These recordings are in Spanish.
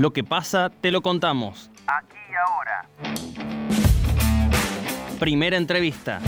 Lo que pasa, te lo contamos. Aquí y ahora. Primera entrevista.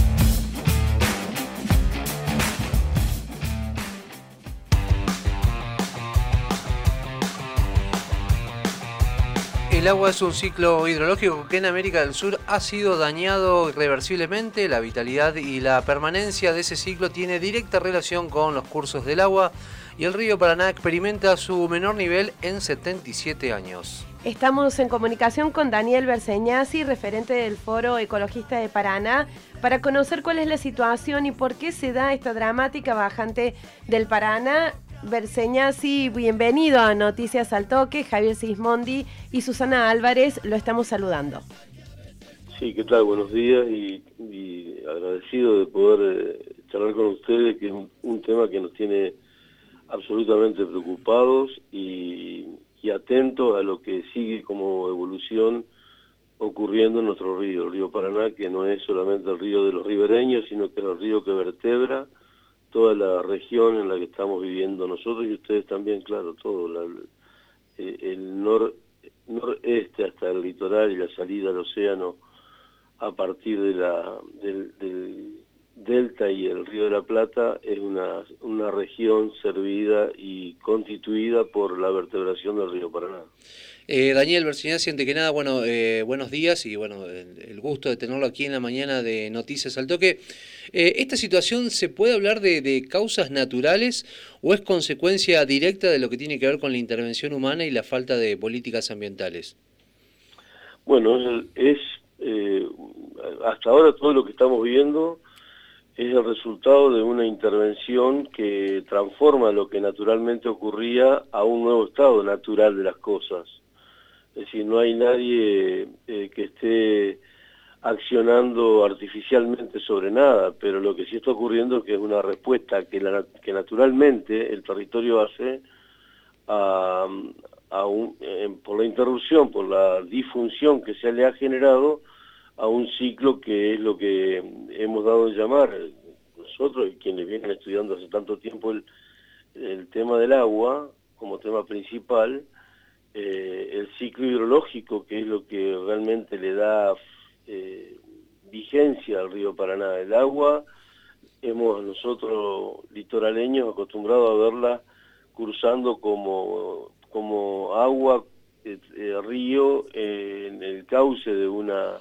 El agua es un ciclo hidrológico que en América del Sur ha sido dañado irreversiblemente. La vitalidad y la permanencia de ese ciclo tiene directa relación con los cursos del agua y el río Paraná experimenta su menor nivel en 77 años. Estamos en comunicación con Daniel Berseñasi, referente del Foro Ecologista de Paraná, para conocer cuál es la situación y por qué se da esta dramática bajante del Paraná. Berseñasi, bienvenido a Noticias al Toque. Javier Sismondi y Susana Álvarez lo estamos saludando. Sí, ¿qué tal? Buenos días y, agradecido de poder eh, charlar con ustedes, que es un tema que nos tiene absolutamente preocupados y, atentos a lo que sigue como evolución ocurriendo en nuestro río, el río Paraná, que no es solamente el río de los ribereños, sino que es el río que vertebra toda la región en la que estamos viviendo nosotros y ustedes también, claro, todo, eh, el nor, noreste hasta el litoral y la salida al océano a partir de la, del, del Delta y el Río de la Plata es una, una región servida y constituida por la vertebración del río Paraná. Eh, Daniel Bersinás, siente que nada, bueno, eh, buenos días y bueno, el, gusto de tenerlo aquí en la mañana de Noticias al Toque. Eh, ¿Esta situación se puede hablar de, causas naturales o es consecuencia directa de lo que tiene que ver con la intervención humana y la falta de políticas ambientales? Bueno, es hasta ahora todo lo que estamos viendo es el resultado de una intervención que transforma lo que naturalmente ocurría a un nuevo estado natural de las cosas. Es decir, no hay nadie eh, que esté accionando artificialmente sobre nada, pero lo que sí está ocurriendo es que es una respuesta que, naturalmente el territorio hace por la interrupción, por la disfunción que se le ha generado a un ciclo que es lo que hemos dado en llamar nosotros y quienes vienen estudiando hace tanto tiempo el, tema del agua como tema principal, eh, el ciclo hidrológico, que es lo que realmente le da eh, vigencia al río Paraná. El agua, hemos nosotros litoraleños acostumbrados a verla cursando como, como agua, eh, río, en el cauce de una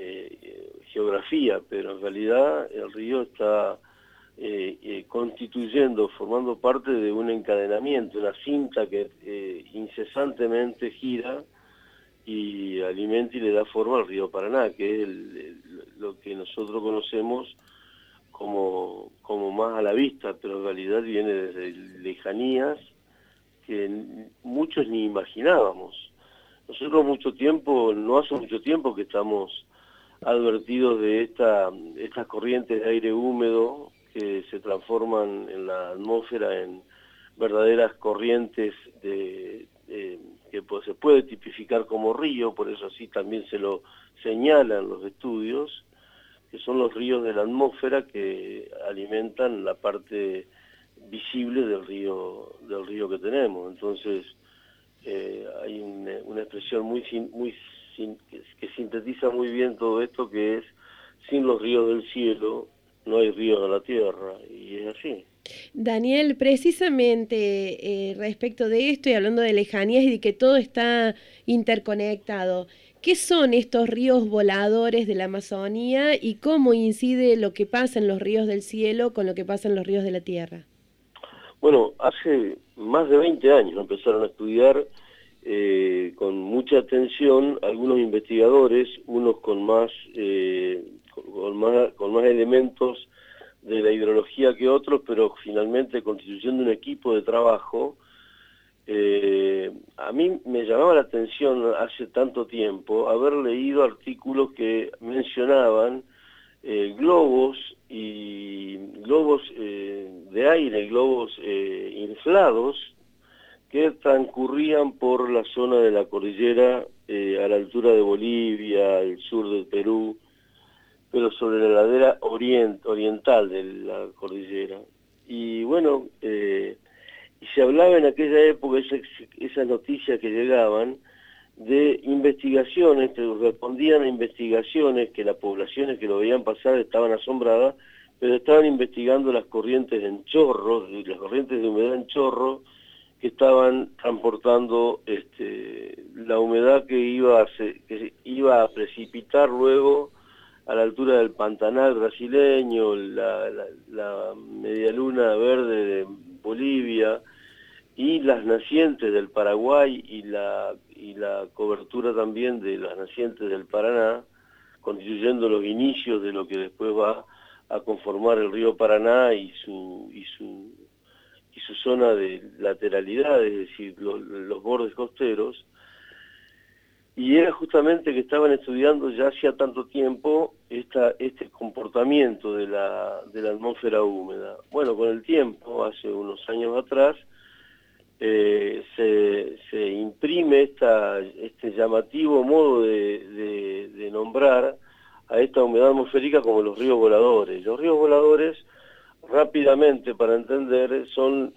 eh, geografía, pero en realidad el río está eh, eh, constituyendo, formando parte de un encadenamiento, una cinta que incesantemente gira y alimenta y le da forma al río Paraná, que es lo que nosotros conocemos como, como más a la vista, pero en realidad viene desde lejanías que muchos ni imaginábamos. Nosotros mucho tiempo, no hace mucho tiempo que estamos advertidos de esta, estas corrientes de aire húmedo que se transforman en la atmósfera en verdaderas corrientes que pues, se puede tipificar como río, por eso así también se lo señalan los estudios, que son los ríos de la atmósfera que alimentan la parte visible del río del río que tenemos. Entonces eh, hay una expresión muy muy que sintetiza muy bien todo esto que es, sin los ríos del cielo no hay ríos de la tierra, y es así. Daniel, precisamente eh, respecto de esto y hablando de lejanías y de que todo está interconectado, ¿qué son estos ríos voladores de la Amazonía y cómo incide lo que pasa en los ríos del cielo con lo que pasa en los ríos de la tierra? Bueno, hace más de 20 años empezaron a estudiar eh, con mucha atención algunos investigadores, unos con más, eh, con, más, con más elementos de la hidrología que otros, pero finalmente constituyendo un equipo de trabajo. Eh, a mí me llamaba la atención hace tanto tiempo haber leído artículos que mencionaban globos y globos de aire, globos inflados, que transcurrían por la zona de la cordillera eh, a la altura de Bolivia, el sur del Perú, pero sobre la ladera oriental de la cordillera. Y bueno, eh, y se hablaba en aquella época, esas noticias que llegaban, de investigaciones que respondían a investigaciones que las poblaciones que lo veían pasar estaban asombradas, pero estaban investigando las corrientes en chorro, las corrientes de humedad en chorro, que estaban transportando este, la humedad que iba, a que iba a precipitar luego a la altura del Pantanal brasileño, la, la, la media luna verde de Bolivia y las nacientes del Paraguay y la, y la cobertura también de las nacientes del Paraná, constituyendo los inicios de lo que después va a conformar el río Paraná y su, y su, y su zona de lateralidad, es decir, los bordes costeros, y era justamente que estaban estudiando ya hacía tanto tiempo este comportamiento de la, de la atmósfera húmeda. Bueno, con el tiempo, hace unos años atrás, eh, se, imprime este llamativo modo de nombrar a esta humedad atmosférica como los ríos voladores. Los ríos voladores, rápidamente para entender, son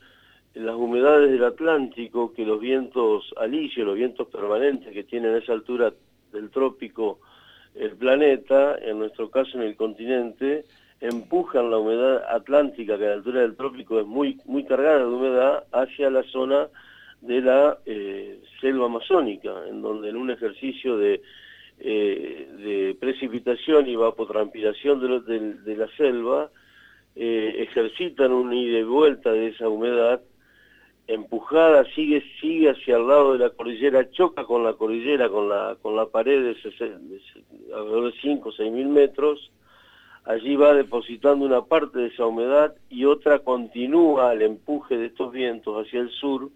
las humedades del Atlántico que los vientos alisios, los vientos permanentes que tienen a esa altura del trópico el planeta, en nuestro caso en el continente, empujan la humedad atlántica que a la altura del trópico es muy, muy cargada de humedad hacia la zona de la eh, selva amazónica, en donde en un ejercicio de, eh, precipitación y vapotranspiración de, la selva, eh, ejercitan un ida y vuelta de esa humedad empujada, sigue, sigue hacia el lado de la cordillera, choca con la cordillera, con la, con la pared de, alrededor de 5 o 6 mil metros, allí va depositando una parte de esa humedad y otra continúa al empuje de estos vientos hacia el sur,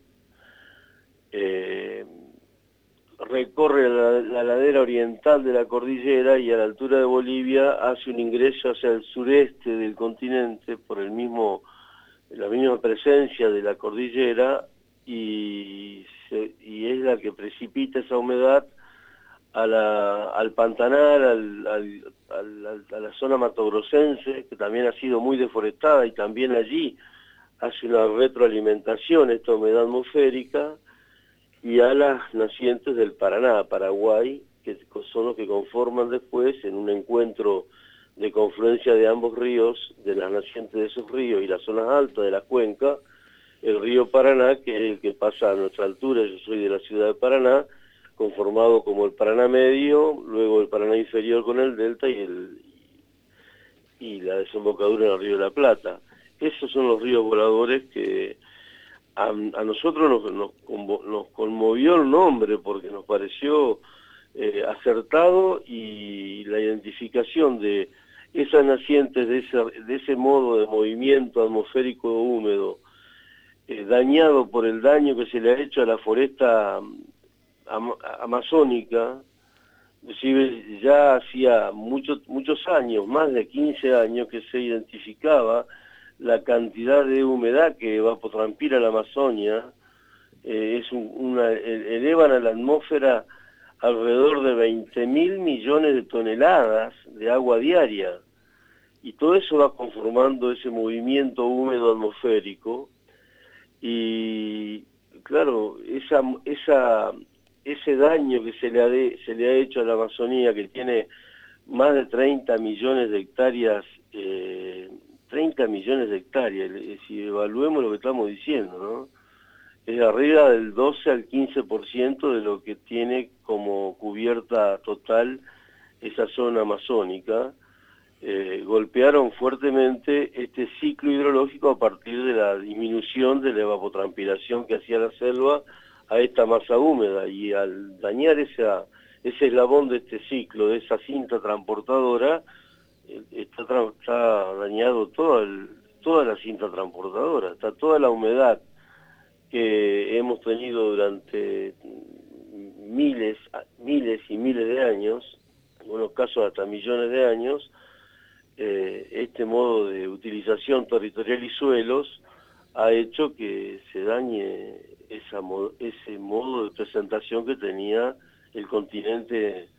eh, recorre la, la, ladera oriental de la cordillera y a la altura de Bolivia hace un ingreso hacia el sureste del continente por el mismo la misma presencia de la cordillera y, es la que precipita esa humedad al Pantanal, al, al, a la zona matogrossense, que también ha sido muy deforestada y también allí hace una retroalimentación esta humedad atmosférica, y a las nacientes del Paraná, Paraguay, que son los que conforman después en un encuentro de confluencia de ambos ríos, de las nacientes de esos ríos y las zonas altas de la cuenca, el río Paraná, que es el que pasa a nuestra altura, yo soy de la ciudad de Paraná, conformado como el Paraná medio, luego el Paraná inferior con el delta y, el, y la desembocadura en el río de la Plata. Esos son los ríos voladores que a, nosotros nos, nos, conmovió el nombre porque nos pareció eh, acertado y la identificación de esas nacientes de ese, de ese modo de movimiento atmosférico húmedo, eh, dañado por el daño que se le ha hecho a la foresta amazónica, inclusive ya hacía muchos muchos años, más de 15 años, que se identificaba la cantidad de humedad que evapotranspira la Amazonia, eh, es una, elevan a la atmósfera alrededor de 20 mil millones de toneladas de agua diaria. Y todo eso va conformando ese movimiento húmedo atmosférico. Y claro, esa, ese daño que se le, ha se le ha hecho a la Amazonía, que tiene más de 30 millones de hectáreas, eh, 30 millones de hectáreas, si evaluemos lo que estamos diciendo, ¿no? Es arriba del 12 al 15% de lo que tiene como cubierta total esa zona amazónica, eh, golpearon fuertemente este ciclo hidrológico a partir de la disminución de la evapotranspiración que hacía la selva a esta masa húmeda y al dañar esa, ese eslabón de este ciclo, de esa cinta transportadora, está, está dañado toda, toda la cinta transportadora, está toda la humedad que hemos tenido durante miles, miles y miles de años, en algunos casos hasta millones de años, eh, este modo de utilización territorial y suelos ha hecho que se dañe esa, ese modo de presentación que tenía el continente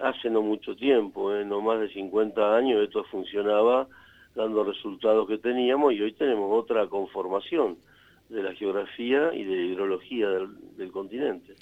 hace no mucho tiempo, ¿eh? no más de 50 años esto funcionaba dando resultados que teníamos y hoy tenemos otra conformación de la geografía y de la hidrología del, continente.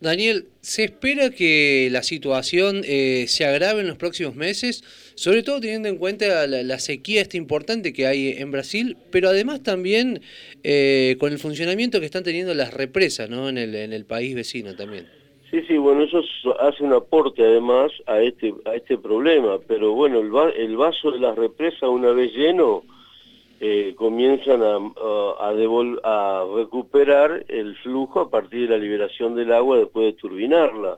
Daniel, ¿se espera que la situación eh, se agrave en los próximos meses, sobre todo teniendo en cuenta la, sequía esta importante que hay en Brasil, pero además también eh, con el funcionamiento que están teniendo las represas ¿no? en, el, en el país vecino también? Sí, sí, bueno, eso hace un aporte además a este, a este problema, pero bueno, el, vaso de las represas una vez lleno eh, comienzan a, a, recuperar el flujo a partir de la liberación del agua después de turbinarla.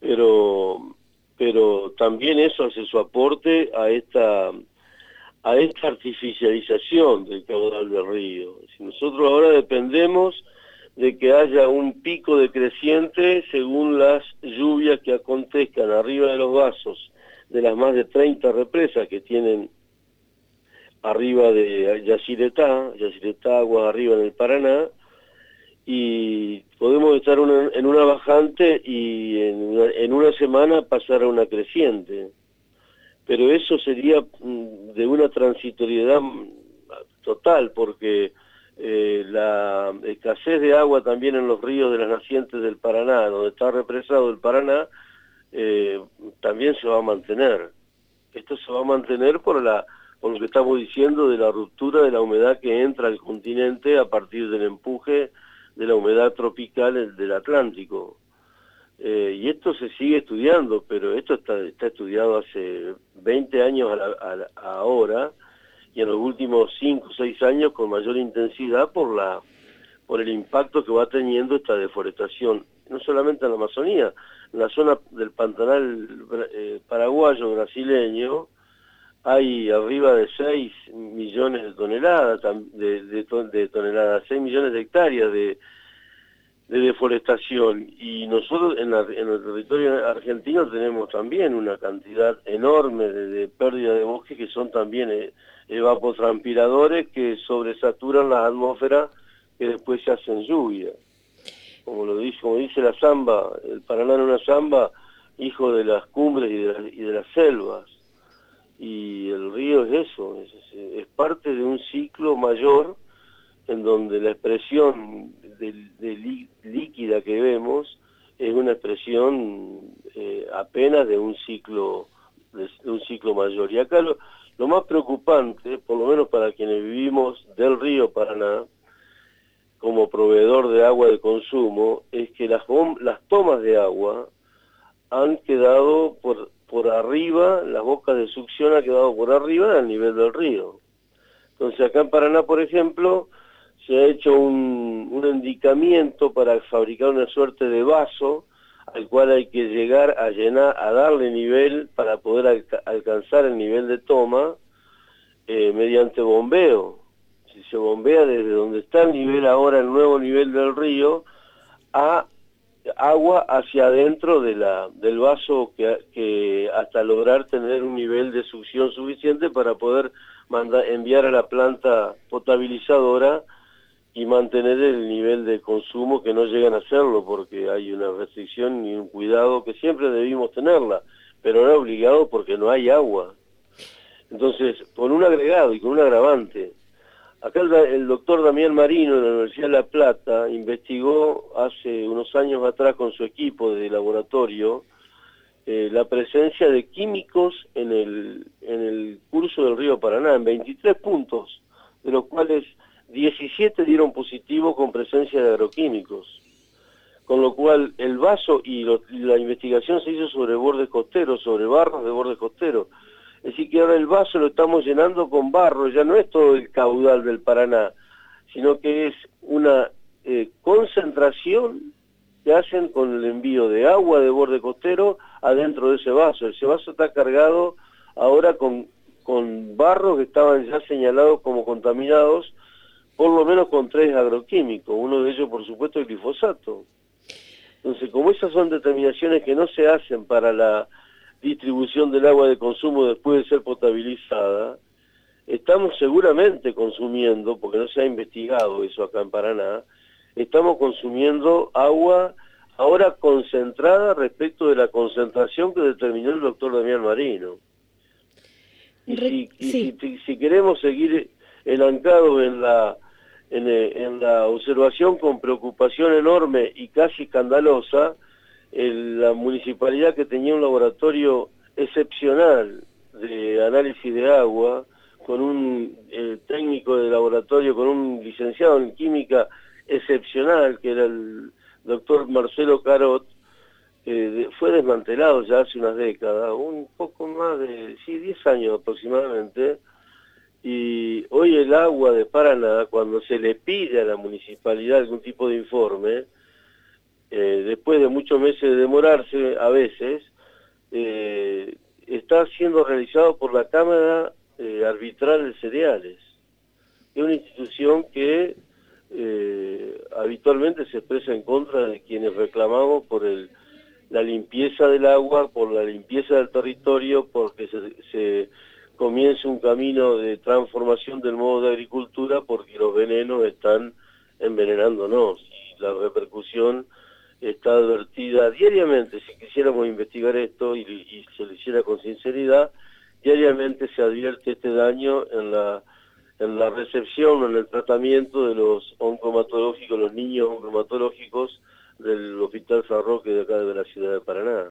Pero, pero también eso hace su aporte a esta, a esta artificialización del caudal del río. Si nosotros ahora dependemos de que haya un pico decreciente según las lluvias que acontezcan arriba de los vasos de las más de 30 represas que tienen arriba de Yacyretá, Yacyretá, agua arriba en el Paraná, y podemos estar en una bajante y en una, semana pasar a una creciente. Pero eso sería mm, de una transitoriedad total, porque eh, la escasez de agua también en los ríos de las nacientes del Paraná, donde está represado el Paraná, eh, también se va a mantener. Esto se va a mantener por la con lo que estamos diciendo de la ruptura de la humedad que entra al continente a partir del empuje de la humedad tropical del Atlántico. Eh, y esto se sigue estudiando, pero esto está, está estudiado hace 20 años ahora y en los últimos 5 o 6 años con mayor intensidad por, la, por el impacto que va teniendo esta deforestación, no solamente en la Amazonía, en la zona del Pantanal eh, paraguayo, brasileño, hay arriba de 6 millones de toneladas, de, de, toneladas, 6 millones de hectáreas de, deforestación. Y nosotros en, el territorio argentino tenemos también una cantidad enorme de, pérdida de bosques que son también eh, evapotranspiradores que sobresaturan la atmósfera que después se hacen lluvia. Como lo dice, como dice la zamba, el Paraná es una zamba, hijo de las cumbres y de las selvas y el río es eso, es, parte de un ciclo mayor en donde la expresión de, líquida que vemos es una expresión eh, apenas de un ciclo de, un ciclo mayor. Y acá lo, lo más preocupante, por lo menos para quienes vivimos del río Paraná, como proveedor de agua de consumo, es que las, las tomas de agua han quedado por por arriba, las bocas de succión ha quedado por arriba del nivel del río. Entonces acá en Paraná, por ejemplo, se ha hecho un, un para fabricar una suerte de vaso al cual hay que llegar a llenar, a darle nivel para poder alcanzar el nivel de toma eh, mediante bombeo. Si se bombea desde donde está el nivel ahora, el nuevo nivel del río, a agua hacia adentro de la, del vaso que, hasta lograr tener un nivel de succión suficiente para poder enviar a la planta potabilizadora y mantener el nivel de consumo que no llegan a hacerlo porque hay una restricción y un cuidado que siempre debimos tenerla, pero no obligado porque no hay agua. Entonces, con un agregado y con un agravante, Acá el, doctor Damián Marino de la Universidad de La Plata investigó hace unos años atrás con su equipo de laboratorio eh, la presencia de químicos en el, en el curso del río Paraná, en 23 puntos, de los cuales 17 dieron positivo con presencia de agroquímicos. Con lo cual el vaso y, la investigación se hizo sobre bordes costeros, sobre barros de bordes costeros es decir, que ahora el vaso lo estamos llenando con barro, ya no es todo el caudal del Paraná, sino que es una eh, concentración que hacen con el envío de agua de borde costero adentro de ese vaso. Ese vaso está cargado ahora con, con barro que estaban ya señalados como contaminados, por lo menos con tres agroquímicos, uno de ellos por supuesto el glifosato. Entonces, como esas son determinaciones que no se hacen para la distribución del agua de consumo después de ser potabilizada, estamos seguramente consumiendo, porque no se ha investigado eso acá en Paraná, estamos consumiendo agua ahora concentrada respecto de la concentración que determinó el doctor Damián Marino. Y, si, si, queremos seguir el anclado en la en, la observación con preocupación enorme y casi escandalosa, la municipalidad que tenía un laboratorio excepcional de análisis de agua, con un eh, técnico de laboratorio, con un licenciado en química excepcional, que era el doctor Marcelo Carot, eh, fue desmantelado ya hace unas décadas, un poco más de, sí, 10 años aproximadamente, y hoy el agua de Paraná, cuando se le pide a la municipalidad algún tipo de informe, eh, después de muchos meses de demorarse, a veces, está siendo realizado por la Cámara eh, arbitral de cereales. Es una institución que eh, habitualmente se expresa en contra de quienes reclamamos por la limpieza del agua, por la limpieza del territorio, porque se comience un camino de transformación del modo de agricultura porque los venenos están envenenándonos y la repercusión está advertida diariamente, si quisiéramos investigar esto y, se lo hiciera con sinceridad, diariamente se advierte este daño en la, en la recepción, en el tratamiento de los oncomatológicos, los niños oncomatológicos del Hospital San Roque de acá de la ciudad de Paraná.